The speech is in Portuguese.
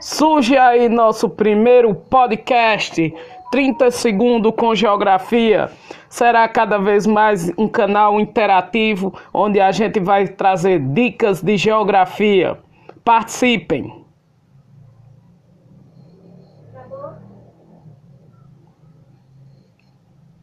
Surge aí nosso primeiro podcast, 30 segundos com geografia. Será cada vez mais um canal interativo onde a gente vai trazer dicas de geografia. Participem! Acabou?